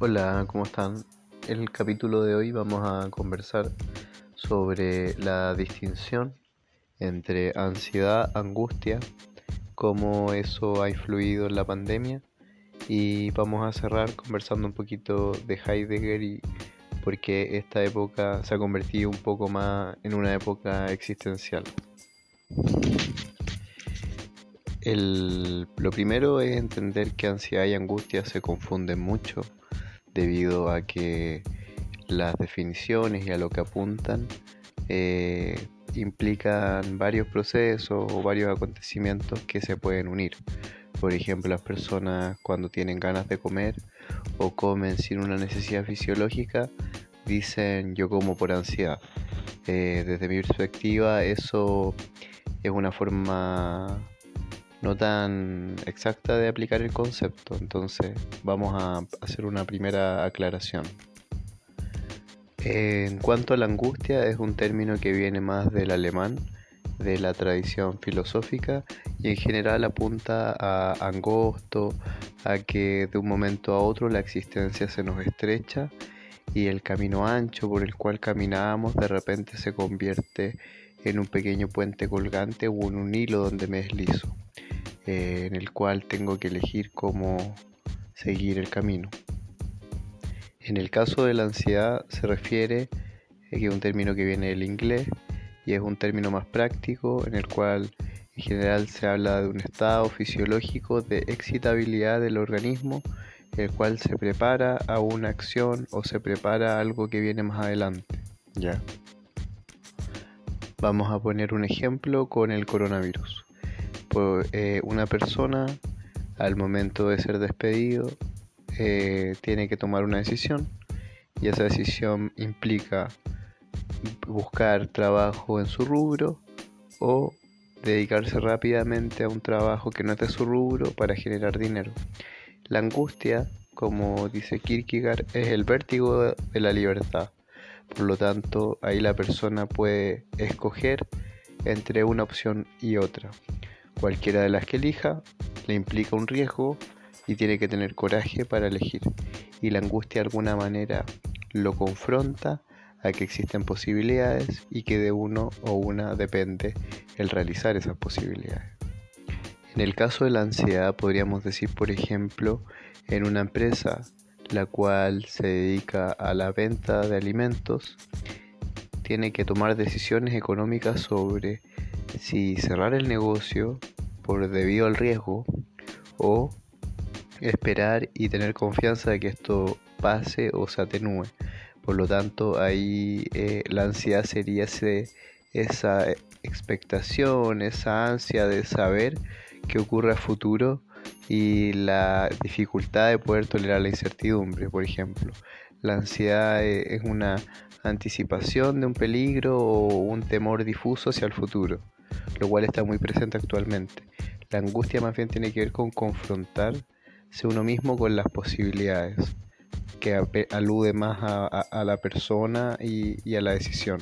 Hola, ¿cómo están? El capítulo de hoy vamos a conversar sobre la distinción entre ansiedad, angustia, cómo eso ha influido en la pandemia y vamos a cerrar conversando un poquito de Heidegger y por qué esta época se ha convertido un poco más en una época existencial. lo primero es entender que ansiedad y angustia se confunden mucho debido a que las definiciones y a lo que apuntan eh, implican varios procesos o varios acontecimientos que se pueden unir. Por ejemplo, las personas cuando tienen ganas de comer o comen sin una necesidad fisiológica dicen yo como por ansiedad. Eh, desde mi perspectiva eso es una forma no tan exacta de aplicar el concepto. Entonces vamos a hacer una primera aclaración. En cuanto a la angustia, es un término que viene más del alemán, de la tradición filosófica, y en general apunta a angosto, a que de un momento a otro la existencia se nos estrecha y el camino ancho por el cual caminábamos de repente se convierte en un pequeño puente colgante o en un hilo donde me deslizo. Eh, en el cual tengo que elegir cómo seguir el camino. En el caso de la ansiedad se refiere, a que es un término que viene del inglés y es un término más práctico en el cual en general se habla de un estado fisiológico de excitabilidad del organismo, el cual se prepara a una acción o se prepara a algo que viene más adelante. Ya. Vamos a poner un ejemplo con el coronavirus. Eh, una persona al momento de ser despedido eh, tiene que tomar una decisión y esa decisión implica buscar trabajo en su rubro o dedicarse rápidamente a un trabajo que no es de su rubro para generar dinero. La angustia, como dice Kierkegaard, es el vértigo de la libertad. Por lo tanto, ahí la persona puede escoger entre una opción y otra. Cualquiera de las que elija le implica un riesgo y tiene que tener coraje para elegir. Y la angustia de alguna manera lo confronta a que existen posibilidades y que de uno o una depende el realizar esas posibilidades. En el caso de la ansiedad podríamos decir, por ejemplo, en una empresa la cual se dedica a la venta de alimentos, tiene que tomar decisiones económicas sobre si cerrar el negocio por debido al riesgo o esperar y tener confianza de que esto pase o se atenúe. Por lo tanto, ahí eh, la ansiedad sería esa expectación, esa ansia de saber qué ocurre a futuro y la dificultad de poder tolerar la incertidumbre, por ejemplo. La ansiedad eh, es una anticipación de un peligro o un temor difuso hacia el futuro lo cual está muy presente actualmente. La angustia más bien tiene que ver con confrontarse uno mismo con las posibilidades, que alude más a, la persona y, y a la decisión.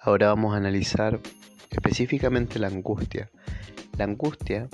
Ahora vamos a analizar específicamente la angustia. La angustia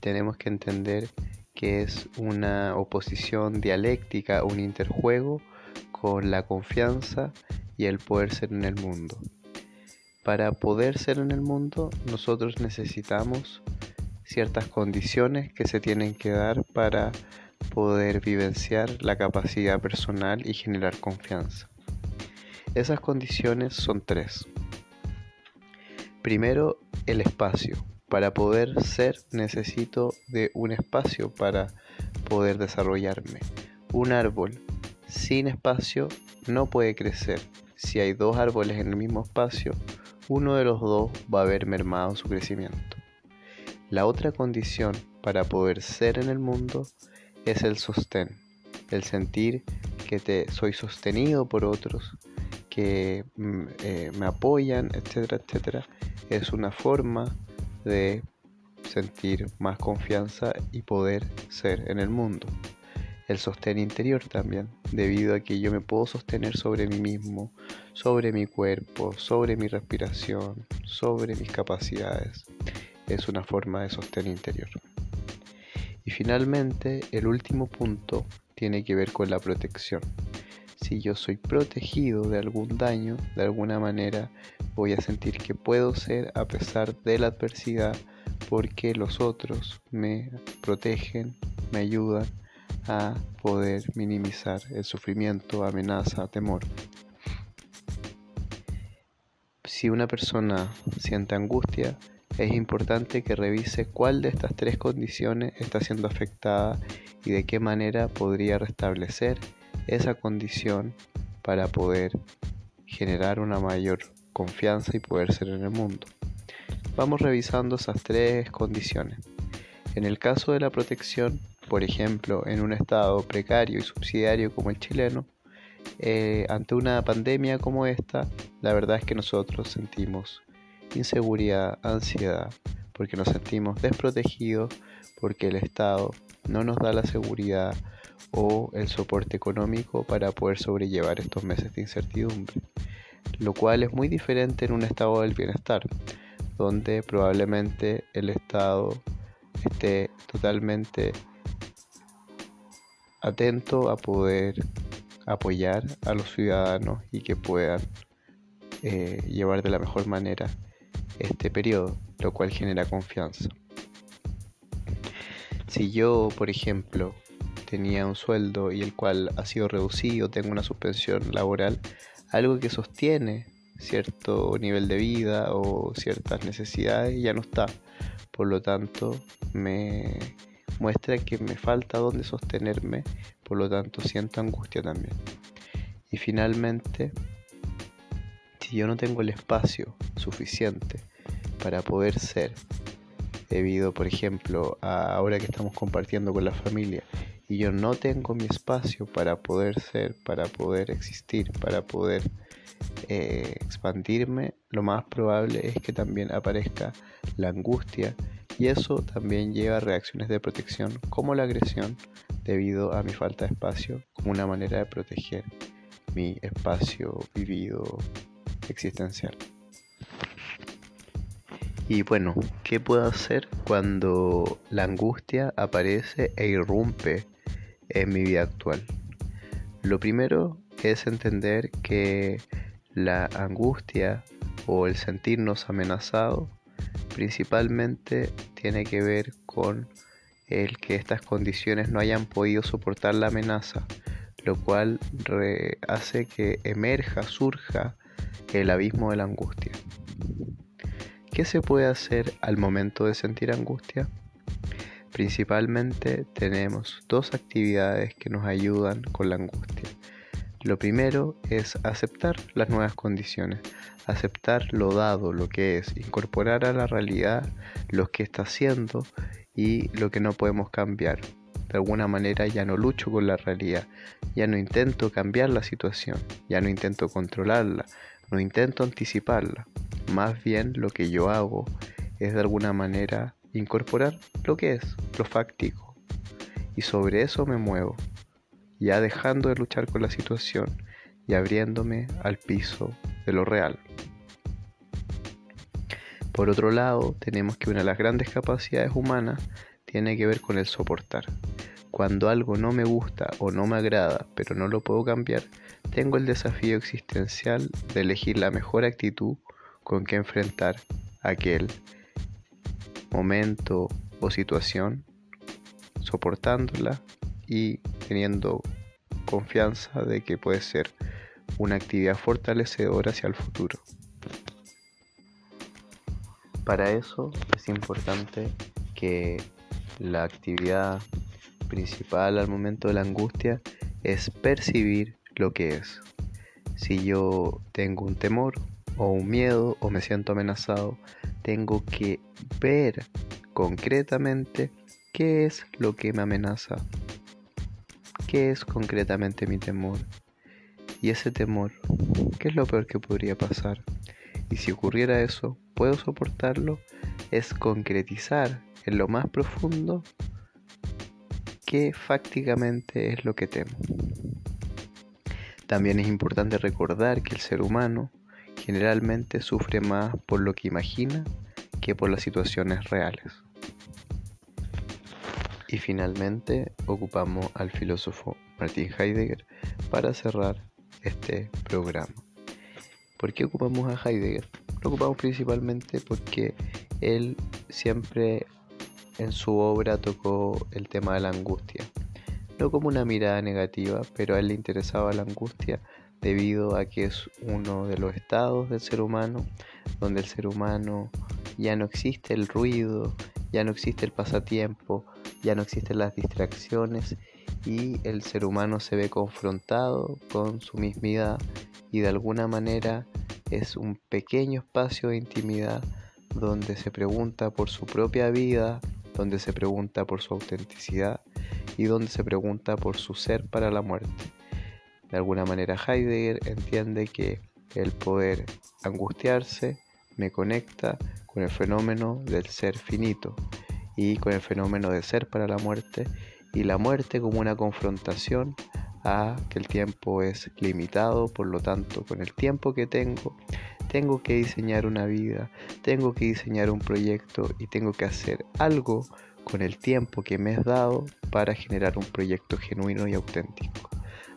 tenemos que entender que es una oposición dialéctica, un interjuego con la confianza y el poder ser en el mundo para poder ser en el mundo nosotros necesitamos ciertas condiciones que se tienen que dar para poder vivenciar la capacidad personal y generar confianza. Esas condiciones son tres. Primero, el espacio. Para poder ser necesito de un espacio para poder desarrollarme. Un árbol sin espacio no puede crecer. Si hay dos árboles en el mismo espacio, uno de los dos va a haber mermado su crecimiento. La otra condición para poder ser en el mundo es el sostén, el sentir que te soy sostenido por otros, que mm, eh, me apoyan, etcétera, etcétera. Es una forma de sentir más confianza y poder ser en el mundo el sostén interior también, debido a que yo me puedo sostener sobre mí mismo, sobre mi cuerpo, sobre mi respiración, sobre mis capacidades. Es una forma de sostén interior. Y finalmente, el último punto tiene que ver con la protección. Si yo soy protegido de algún daño, de alguna manera voy a sentir que puedo ser a pesar de la adversidad porque los otros me protegen, me ayudan a poder minimizar el sufrimiento, amenaza, temor. Si una persona siente angustia, es importante que revise cuál de estas tres condiciones está siendo afectada y de qué manera podría restablecer esa condición para poder generar una mayor confianza y poder ser en el mundo. Vamos revisando esas tres condiciones. En el caso de la protección, por ejemplo, en un estado precario y subsidiario como el chileno, eh, ante una pandemia como esta, la verdad es que nosotros sentimos inseguridad, ansiedad, porque nos sentimos desprotegidos, porque el Estado no nos da la seguridad o el soporte económico para poder sobrellevar estos meses de incertidumbre, lo cual es muy diferente en un estado del bienestar, donde probablemente el Estado esté totalmente atento a poder apoyar a los ciudadanos y que puedan eh, llevar de la mejor manera este periodo, lo cual genera confianza. Si yo, por ejemplo, tenía un sueldo y el cual ha sido reducido, tengo una suspensión laboral, algo que sostiene cierto nivel de vida o ciertas necesidades ya no está. Por lo tanto, me muestra que me falta donde sostenerme, por lo tanto siento angustia también. Y finalmente, si yo no tengo el espacio suficiente para poder ser, debido por ejemplo a ahora que estamos compartiendo con la familia y yo no tengo mi espacio para poder ser, para poder existir, para poder eh, expandirme, lo más probable es que también aparezca la angustia y eso también lleva a reacciones de protección como la agresión debido a mi falta de espacio como una manera de proteger mi espacio vivido existencial. Y bueno, ¿qué puedo hacer cuando la angustia aparece e irrumpe en mi vida actual? Lo primero es entender que la angustia o el sentirnos amenazados principalmente tiene que ver con el que estas condiciones no hayan podido soportar la amenaza, lo cual hace que emerja, surja el abismo de la angustia. ¿Qué se puede hacer al momento de sentir angustia? Principalmente tenemos dos actividades que nos ayudan con la angustia. Lo primero es aceptar las nuevas condiciones, aceptar lo dado, lo que es, incorporar a la realidad lo que está haciendo y lo que no podemos cambiar. De alguna manera ya no lucho con la realidad, ya no intento cambiar la situación, ya no intento controlarla, no intento anticiparla. Más bien lo que yo hago es de alguna manera incorporar lo que es, lo fáctico. Y sobre eso me muevo, ya dejando de luchar con la situación y abriéndome al piso de lo real. Por otro lado, tenemos que una de las grandes capacidades humanas tiene que ver con el soportar. Cuando algo no me gusta o no me agrada, pero no lo puedo cambiar, tengo el desafío existencial de elegir la mejor actitud con que enfrentar aquel momento o situación, soportándola y teniendo confianza de que puede ser una actividad fortalecedora hacia el futuro. Para eso es importante que la actividad principal al momento de la angustia es percibir lo que es. Si yo tengo un temor, o un miedo o me siento amenazado, tengo que ver concretamente qué es lo que me amenaza, qué es concretamente mi temor. Y ese temor, ¿qué es lo peor que podría pasar? Y si ocurriera eso, ¿puedo soportarlo? Es concretizar en lo más profundo qué fácticamente es lo que temo. También es importante recordar que el ser humano generalmente sufre más por lo que imagina que por las situaciones reales. Y finalmente ocupamos al filósofo Martin Heidegger para cerrar este programa. ¿Por qué ocupamos a Heidegger? Lo ocupamos principalmente porque él siempre en su obra tocó el tema de la angustia. No como una mirada negativa, pero a él le interesaba la angustia debido a que es uno de los estados del ser humano donde el ser humano ya no existe el ruido, ya no existe el pasatiempo, ya no existen las distracciones y el ser humano se ve confrontado con su mismidad y de alguna manera es un pequeño espacio de intimidad donde se pregunta por su propia vida, donde se pregunta por su autenticidad y donde se pregunta por su ser para la muerte. De alguna manera Heidegger entiende que el poder angustiarse me conecta con el fenómeno del ser finito y con el fenómeno de ser para la muerte y la muerte como una confrontación a que el tiempo es limitado, por lo tanto con el tiempo que tengo tengo que diseñar una vida, tengo que diseñar un proyecto y tengo que hacer algo con el tiempo que me es dado para generar un proyecto genuino y auténtico.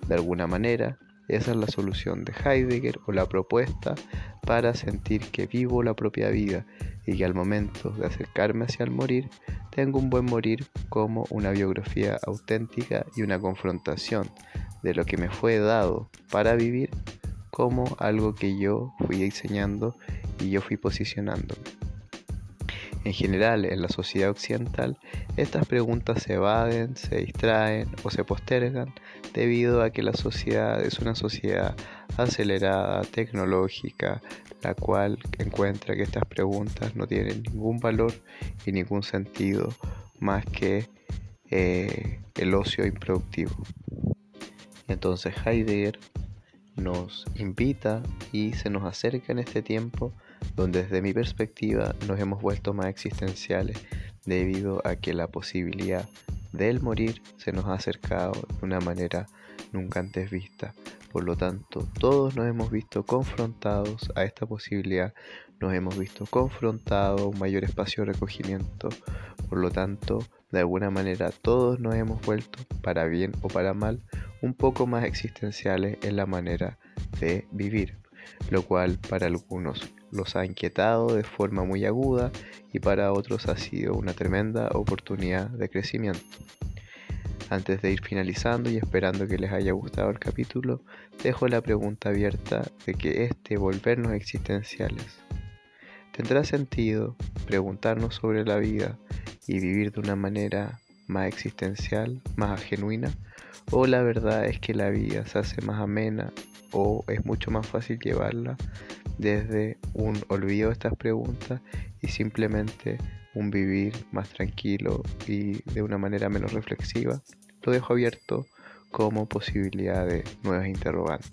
De alguna manera, esa es la solución de Heidegger o la propuesta para sentir que vivo la propia vida y que al momento de acercarme hacia el morir, tengo un buen morir como una biografía auténtica y una confrontación de lo que me fue dado para vivir como algo que yo fui diseñando y yo fui posicionándome. En general, en la sociedad occidental, estas preguntas se evaden, se distraen o se postergan debido a que la sociedad es una sociedad acelerada, tecnológica, la cual encuentra que estas preguntas no tienen ningún valor y ningún sentido más que eh, el ocio improductivo. Entonces Heidegger nos invita y se nos acerca en este tiempo donde desde mi perspectiva nos hemos vuelto más existenciales debido a que la posibilidad del morir se nos ha acercado de una manera nunca antes vista. Por lo tanto, todos nos hemos visto confrontados a esta posibilidad, nos hemos visto confrontados a un mayor espacio de recogimiento. Por lo tanto, de alguna manera todos nos hemos vuelto, para bien o para mal, un poco más existenciales en la manera de vivir, lo cual para algunos los ha inquietado de forma muy aguda y para otros ha sido una tremenda oportunidad de crecimiento. Antes de ir finalizando y esperando que les haya gustado el capítulo, dejo la pregunta abierta de que este volvernos existenciales. ¿Tendrá sentido preguntarnos sobre la vida y vivir de una manera más existencial, más genuina? ¿O la verdad es que la vida se hace más amena o es mucho más fácil llevarla desde un olvido de estas preguntas y simplemente un vivir más tranquilo y de una manera menos reflexiva, lo dejo abierto como posibilidad de nuevas interrogantes.